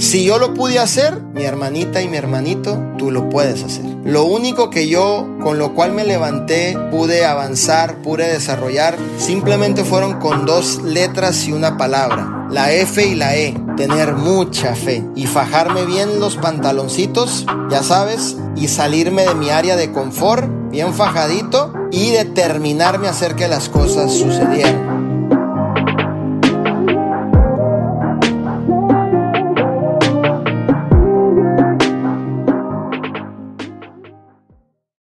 Si yo lo pude hacer, mi hermanita y mi hermanito, tú lo puedes hacer. Lo único que yo, con lo cual me levanté, pude avanzar, pude desarrollar, simplemente fueron con dos letras y una palabra. La F y la E. Tener mucha fe y fajarme bien los pantaloncitos, ya sabes, y salirme de mi área de confort, bien fajadito, y determinarme a hacer que las cosas sucedieran.